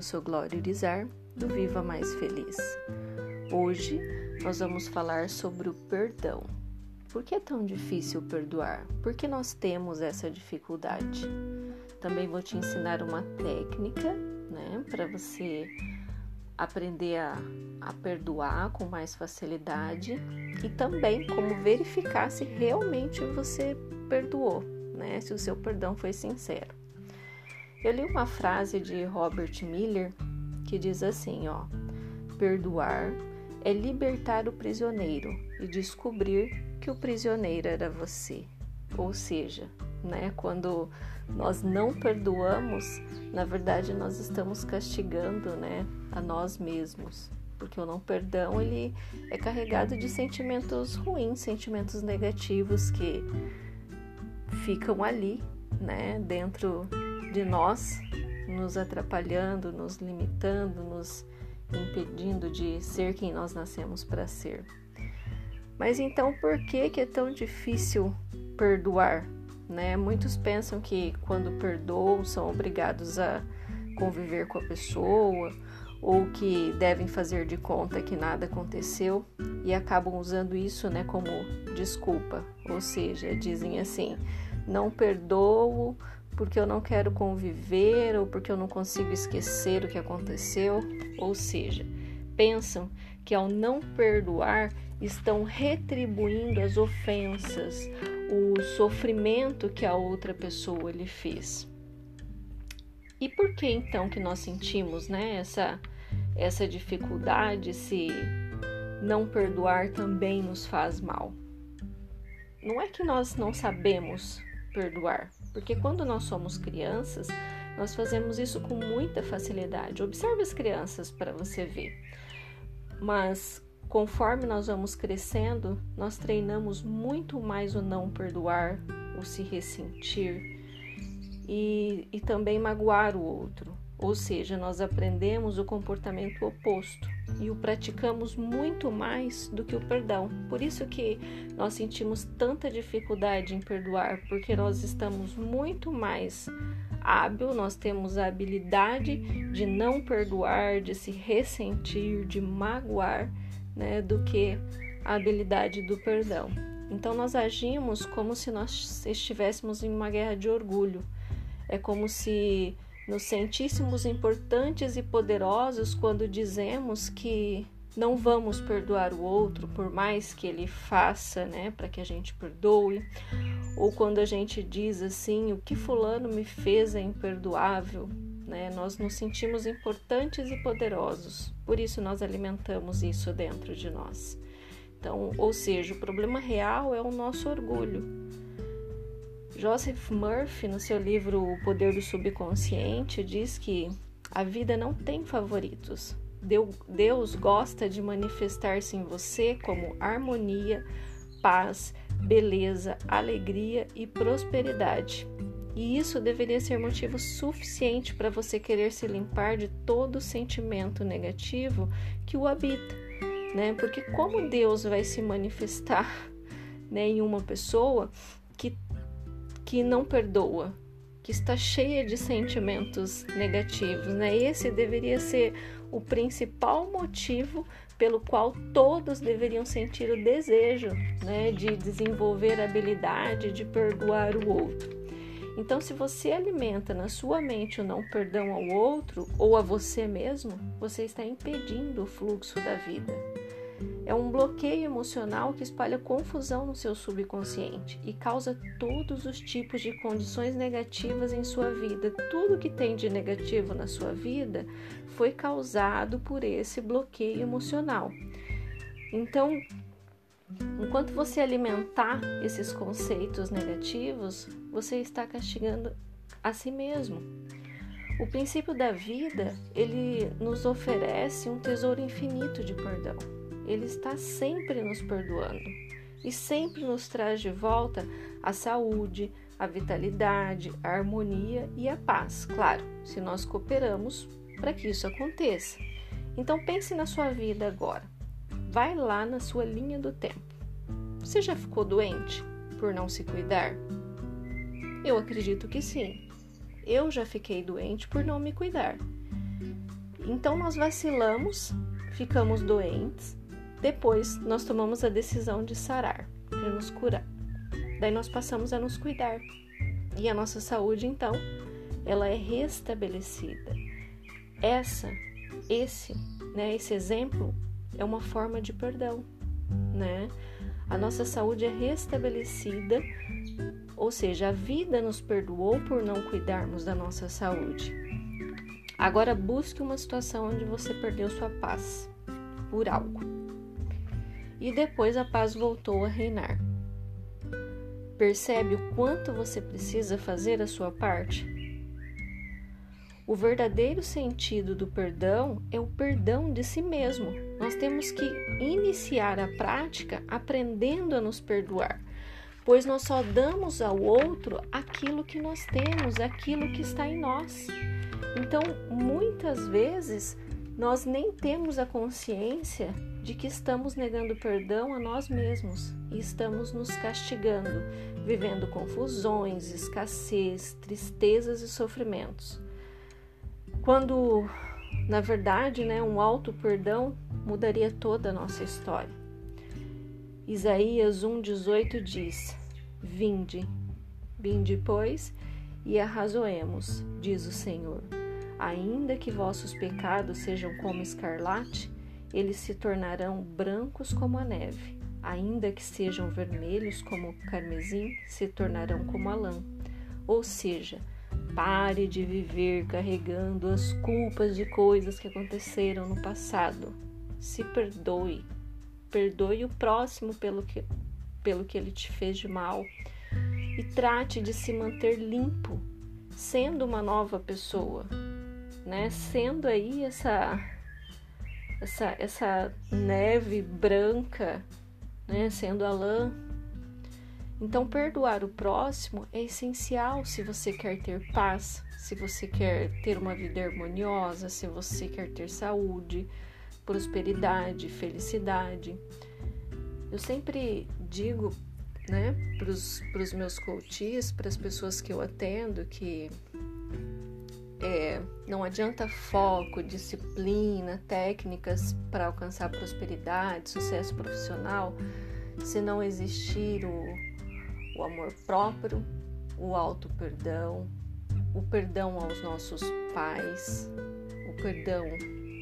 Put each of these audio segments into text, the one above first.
Eu sou Glória Urizar, do Viva Mais Feliz. Hoje nós vamos falar sobre o perdão. Por que é tão difícil perdoar? Por que nós temos essa dificuldade? Também vou te ensinar uma técnica, né, para você aprender a, a perdoar com mais facilidade e também como verificar se realmente você perdoou, né, se o seu perdão foi sincero. Eu li uma frase de Robert Miller que diz assim, ó: Perdoar é libertar o prisioneiro e descobrir que o prisioneiro era você. Ou seja, né, quando nós não perdoamos, na verdade nós estamos castigando, né, a nós mesmos, porque o não perdão ele é carregado de sentimentos ruins, sentimentos negativos que ficam ali, né, dentro de nós, nos atrapalhando, nos limitando, nos impedindo de ser quem nós nascemos para ser. Mas então, por que, que é tão difícil perdoar? Né? Muitos pensam que quando perdoam são obrigados a conviver com a pessoa ou que devem fazer de conta que nada aconteceu e acabam usando isso né, como desculpa. Ou seja, dizem assim: não perdoo porque eu não quero conviver ou porque eu não consigo esquecer o que aconteceu. Ou seja, pensam que ao não perdoar estão retribuindo as ofensas, o sofrimento que a outra pessoa lhe fez. E por que então que nós sentimos, né, essa essa dificuldade se não perdoar também nos faz mal? Não é que nós não sabemos perdoar, porque quando nós somos crianças, nós fazemos isso com muita facilidade. Observe as crianças para você ver. Mas conforme nós vamos crescendo, nós treinamos muito mais o não perdoar, o se ressentir e, e também magoar o outro. Ou seja, nós aprendemos o comportamento oposto e o praticamos muito mais do que o perdão. Por isso que nós sentimos tanta dificuldade em perdoar, porque nós estamos muito mais hábil, nós temos a habilidade de não perdoar, de se ressentir, de magoar, né, do que a habilidade do perdão. Então nós agimos como se nós estivéssemos em uma guerra de orgulho. É como se nos sentíssemos importantes e poderosos quando dizemos que não vamos perdoar o outro por mais que ele faça, né, para que a gente perdoe, ou quando a gente diz assim, o que fulano me fez é imperdoável, né? Nós nos sentimos importantes e poderosos. Por isso nós alimentamos isso dentro de nós. Então, ou seja, o problema real é o nosso orgulho. Joseph Murphy, no seu livro O Poder do Subconsciente, diz que a vida não tem favoritos. Deus gosta de manifestar-se em você como harmonia, paz, beleza, alegria e prosperidade. E isso deveria ser motivo suficiente para você querer se limpar de todo sentimento negativo que o habita, né? Porque como Deus vai se manifestar né, em uma pessoa que não perdoa, que está cheia de sentimentos negativos, né? Esse deveria ser o principal motivo pelo qual todos deveriam sentir o desejo, né, de desenvolver a habilidade de perdoar o outro. Então, se você alimenta na sua mente o não perdão ao outro ou a você mesmo, você está impedindo o fluxo da vida. É um bloqueio emocional que espalha confusão no seu subconsciente e causa todos os tipos de condições negativas em sua vida. Tudo que tem de negativo na sua vida foi causado por esse bloqueio emocional. Então, enquanto você alimentar esses conceitos negativos, você está castigando a si mesmo. O princípio da vida, ele nos oferece um tesouro infinito de perdão. Ele está sempre nos perdoando e sempre nos traz de volta a saúde, a vitalidade, a harmonia e a paz. Claro, se nós cooperamos para que isso aconteça. Então pense na sua vida agora. Vai lá na sua linha do tempo. Você já ficou doente por não se cuidar? Eu acredito que sim. Eu já fiquei doente por não me cuidar. Então nós vacilamos, ficamos doentes, depois nós tomamos a decisão de sarar, de nos curar. Daí nós passamos a nos cuidar. E a nossa saúde, então, ela é restabelecida. Essa, esse, né, esse exemplo é uma forma de perdão, né? A nossa saúde é restabelecida, ou seja, a vida nos perdoou por não cuidarmos da nossa saúde. Agora busque uma situação onde você perdeu sua paz por algo. E depois a paz voltou a reinar. Percebe o quanto você precisa fazer a sua parte? O verdadeiro sentido do perdão é o perdão de si mesmo. Nós temos que iniciar a prática aprendendo a nos perdoar, pois nós só damos ao outro aquilo que nós temos, aquilo que está em nós. Então, muitas vezes, nós nem temos a consciência de que estamos negando perdão a nós mesmos e estamos nos castigando, vivendo confusões, escassez, tristezas e sofrimentos. Quando, na verdade, né, um alto perdão mudaria toda a nossa história. Isaías 1,18 diz: Vinde, vinde, pois, e arrazoemos, diz o Senhor. Ainda que vossos pecados sejam como escarlate, eles se tornarão brancos como a neve. Ainda que sejam vermelhos como o carmesim, se tornarão como a lã. Ou seja, Pare de viver carregando as culpas de coisas que aconteceram no passado. Se perdoe. Perdoe o próximo pelo que, pelo que ele te fez de mal. E trate de se manter limpo, sendo uma nova pessoa, né? Sendo aí essa essa, essa neve branca, né? Sendo a lã então, perdoar o próximo é essencial se você quer ter paz, se você quer ter uma vida harmoniosa, se você quer ter saúde, prosperidade, felicidade. Eu sempre digo né, para os meus coaches, para as pessoas que eu atendo, que é, não adianta foco, disciplina, técnicas para alcançar prosperidade, sucesso profissional, se não existir o o amor próprio, o auto perdão, o perdão aos nossos pais, o perdão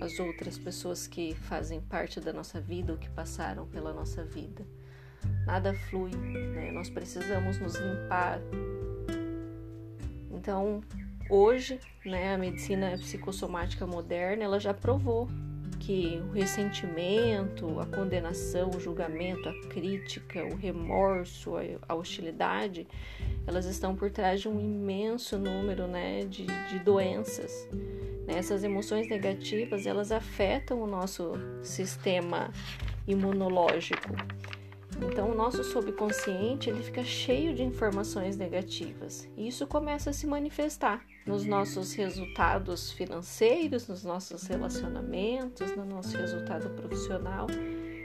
às outras pessoas que fazem parte da nossa vida ou que passaram pela nossa vida. Nada flui, né? Nós precisamos nos limpar. Então, hoje, né, a medicina psicossomática moderna, ela já provou que o ressentimento, a condenação, o julgamento, a crítica, o remorso, a hostilidade, elas estão por trás de um imenso número né, de, de doenças. Né? Essas emoções negativas elas afetam o nosso sistema imunológico. Então, o nosso subconsciente ele fica cheio de informações negativas e isso começa a se manifestar nos nossos resultados financeiros, nos nossos relacionamentos, no nosso resultado profissional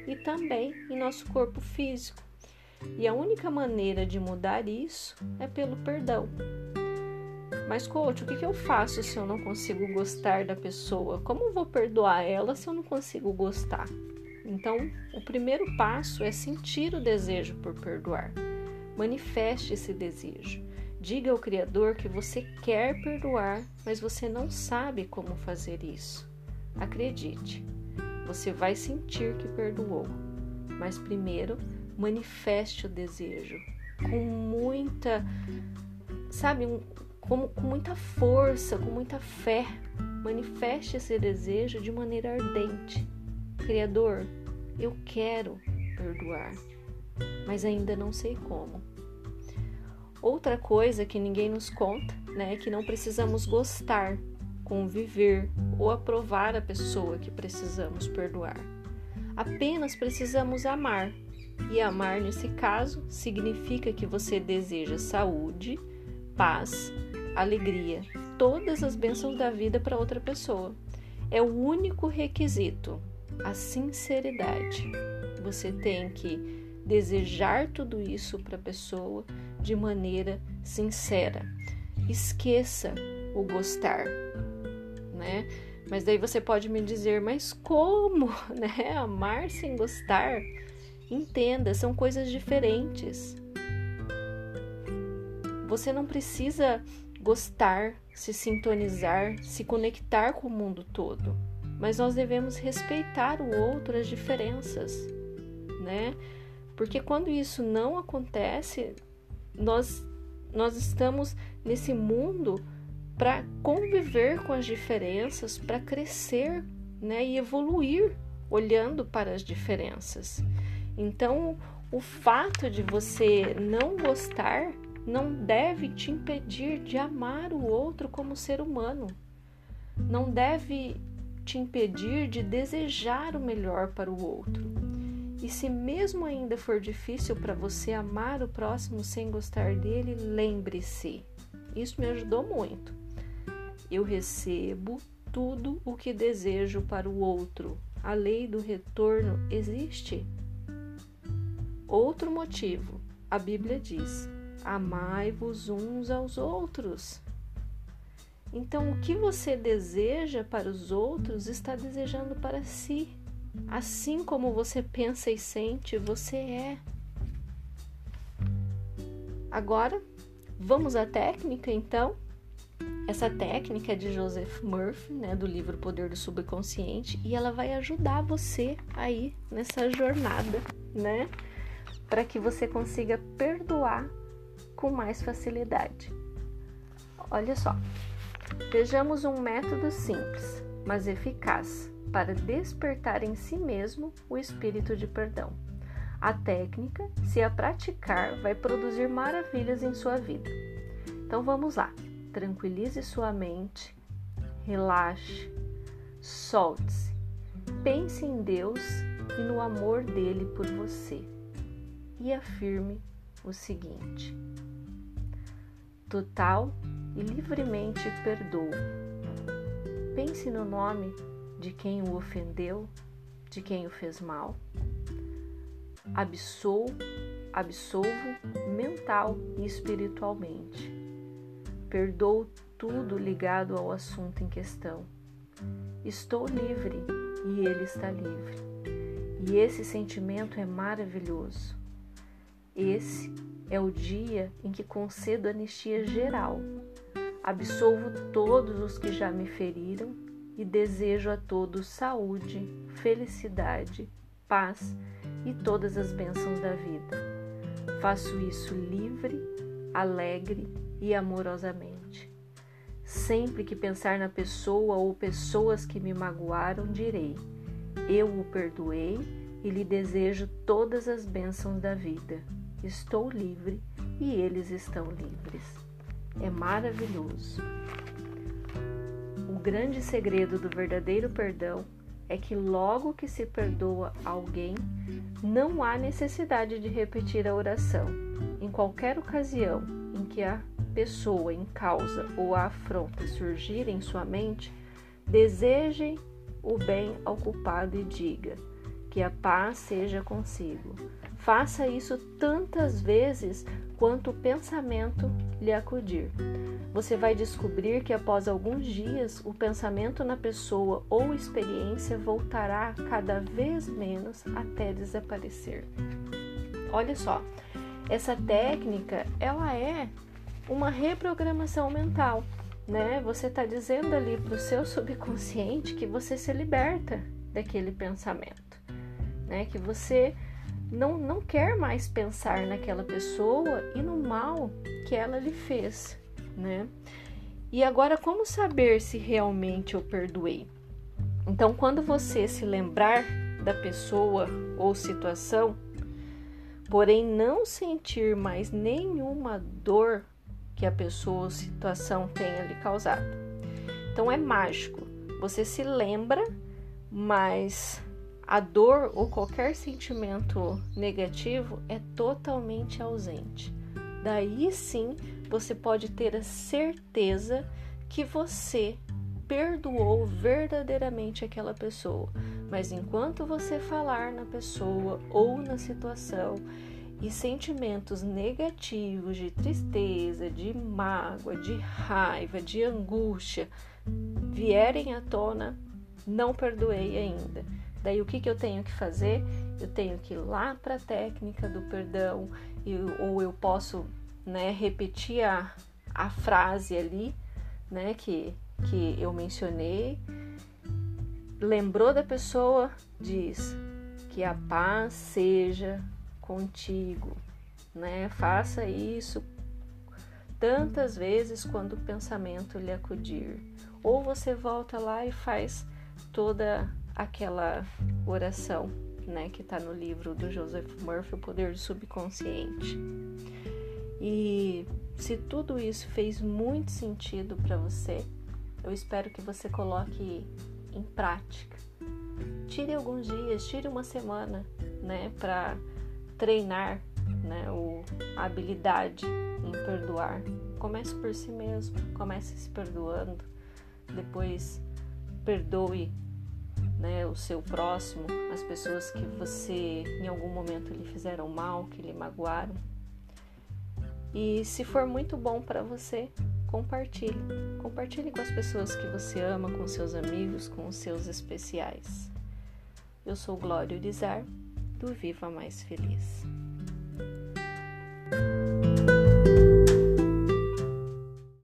e também em nosso corpo físico. E a única maneira de mudar isso é pelo perdão. Mas, coach, o que eu faço se eu não consigo gostar da pessoa? Como vou perdoar ela se eu não consigo gostar? Então, o primeiro passo é sentir o desejo por perdoar. Manifeste esse desejo. Diga ao Criador que você quer perdoar, mas você não sabe como fazer isso. Acredite, você vai sentir que perdoou, mas primeiro manifeste o desejo com muita, sabe, um, com, com muita força, com muita fé. Manifeste esse desejo de maneira ardente. Criador, eu quero perdoar, mas ainda não sei como. Outra coisa que ninguém nos conta, né, que não precisamos gostar, conviver ou aprovar a pessoa que precisamos perdoar. Apenas precisamos amar. E amar, nesse caso, significa que você deseja saúde, paz, alegria, todas as bênçãos da vida para outra pessoa. É o único requisito, a sinceridade. Você tem que desejar tudo isso para a pessoa de maneira sincera. Esqueça o gostar, né? Mas daí você pode me dizer, mas como, né? Amar sem gostar? Entenda, são coisas diferentes. Você não precisa gostar, se sintonizar, se conectar com o mundo todo, mas nós devemos respeitar o outro, as diferenças, né? Porque quando isso não acontece, nós nós estamos nesse mundo para conviver com as diferenças, para crescer, né, e evoluir olhando para as diferenças. Então, o fato de você não gostar não deve te impedir de amar o outro como ser humano. Não deve te impedir de desejar o melhor para o outro. E se mesmo ainda for difícil para você amar o próximo sem gostar dele, lembre-se. Isso me ajudou muito. Eu recebo tudo o que desejo para o outro. A lei do retorno existe? Outro motivo, a Bíblia diz: amai-vos uns aos outros. Então, o que você deseja para os outros está desejando para si. Assim como você pensa e sente, você é. Agora, vamos à técnica então? Essa técnica é de Joseph Murphy, né, do livro Poder do Subconsciente, e ela vai ajudar você aí nessa jornada, né, para que você consiga perdoar com mais facilidade. Olha só, vejamos um método simples, mas eficaz para despertar em si mesmo o espírito de perdão. A técnica, se a praticar, vai produzir maravilhas em sua vida. Então vamos lá. Tranquilize sua mente, relaxe, solte-se. Pense em Deus e no amor dele por você. E afirme o seguinte: total e livremente perdoo. Pense no nome de quem o ofendeu, de quem o fez mal. Absolvo, absolvo mental e espiritualmente. Perdoo tudo ligado ao assunto em questão. Estou livre e ele está livre. E esse sentimento é maravilhoso. Esse é o dia em que concedo anistia geral. Absolvo todos os que já me feriram e desejo a todos saúde, felicidade, paz e todas as bênçãos da vida. Faço isso livre, alegre e amorosamente. Sempre que pensar na pessoa ou pessoas que me magoaram, direi: Eu o perdoei e lhe desejo todas as bênçãos da vida. Estou livre e eles estão livres. É maravilhoso. Grande segredo do verdadeiro perdão é que logo que se perdoa alguém, não há necessidade de repetir a oração. Em qualquer ocasião em que a pessoa em causa ou a afronta surgir em sua mente, deseje o bem ao culpado e diga: que a paz seja consigo. Faça isso tantas vezes quanto o pensamento lhe acudir. Você vai descobrir que após alguns dias o pensamento na pessoa ou experiência voltará cada vez menos até desaparecer. Olha só, essa técnica ela é uma reprogramação mental, né? Você está dizendo ali para o seu subconsciente que você se liberta daquele pensamento, né? Que você não, não quer mais pensar naquela pessoa e no mal que ela lhe fez, né? E agora, como saber se realmente eu perdoei? Então, quando você se lembrar da pessoa ou situação, porém não sentir mais nenhuma dor que a pessoa ou situação tenha lhe causado. Então, é mágico. Você se lembra, mas a dor ou qualquer sentimento negativo é totalmente ausente. Daí sim você pode ter a certeza que você perdoou verdadeiramente aquela pessoa. Mas enquanto você falar na pessoa ou na situação e sentimentos negativos de tristeza, de mágoa, de raiva, de angústia vierem à tona, não perdoei ainda. Daí o que, que eu tenho que fazer? Eu tenho que ir lá para a técnica do perdão, ou eu posso né, repetir a, a frase ali né, que, que eu mencionei. Lembrou da pessoa, diz que a paz seja contigo, né? Faça isso tantas vezes quando o pensamento lhe acudir. Ou você volta lá e faz toda aquela oração, né, que está no livro do Joseph Murphy, O Poder do Subconsciente. E se tudo isso fez muito sentido para você, eu espero que você coloque em prática. Tire alguns dias, tire uma semana, né, para treinar, né, o, a habilidade em perdoar. Comece por si mesmo, comece se perdoando, depois perdoe né, o seu próximo, as pessoas que você em algum momento lhe fizeram mal, que lhe magoaram. E se for muito bom para você, compartilhe. Compartilhe com as pessoas que você ama, com seus amigos, com os seus especiais. Eu sou Glória Urizar, do Viva Mais Feliz.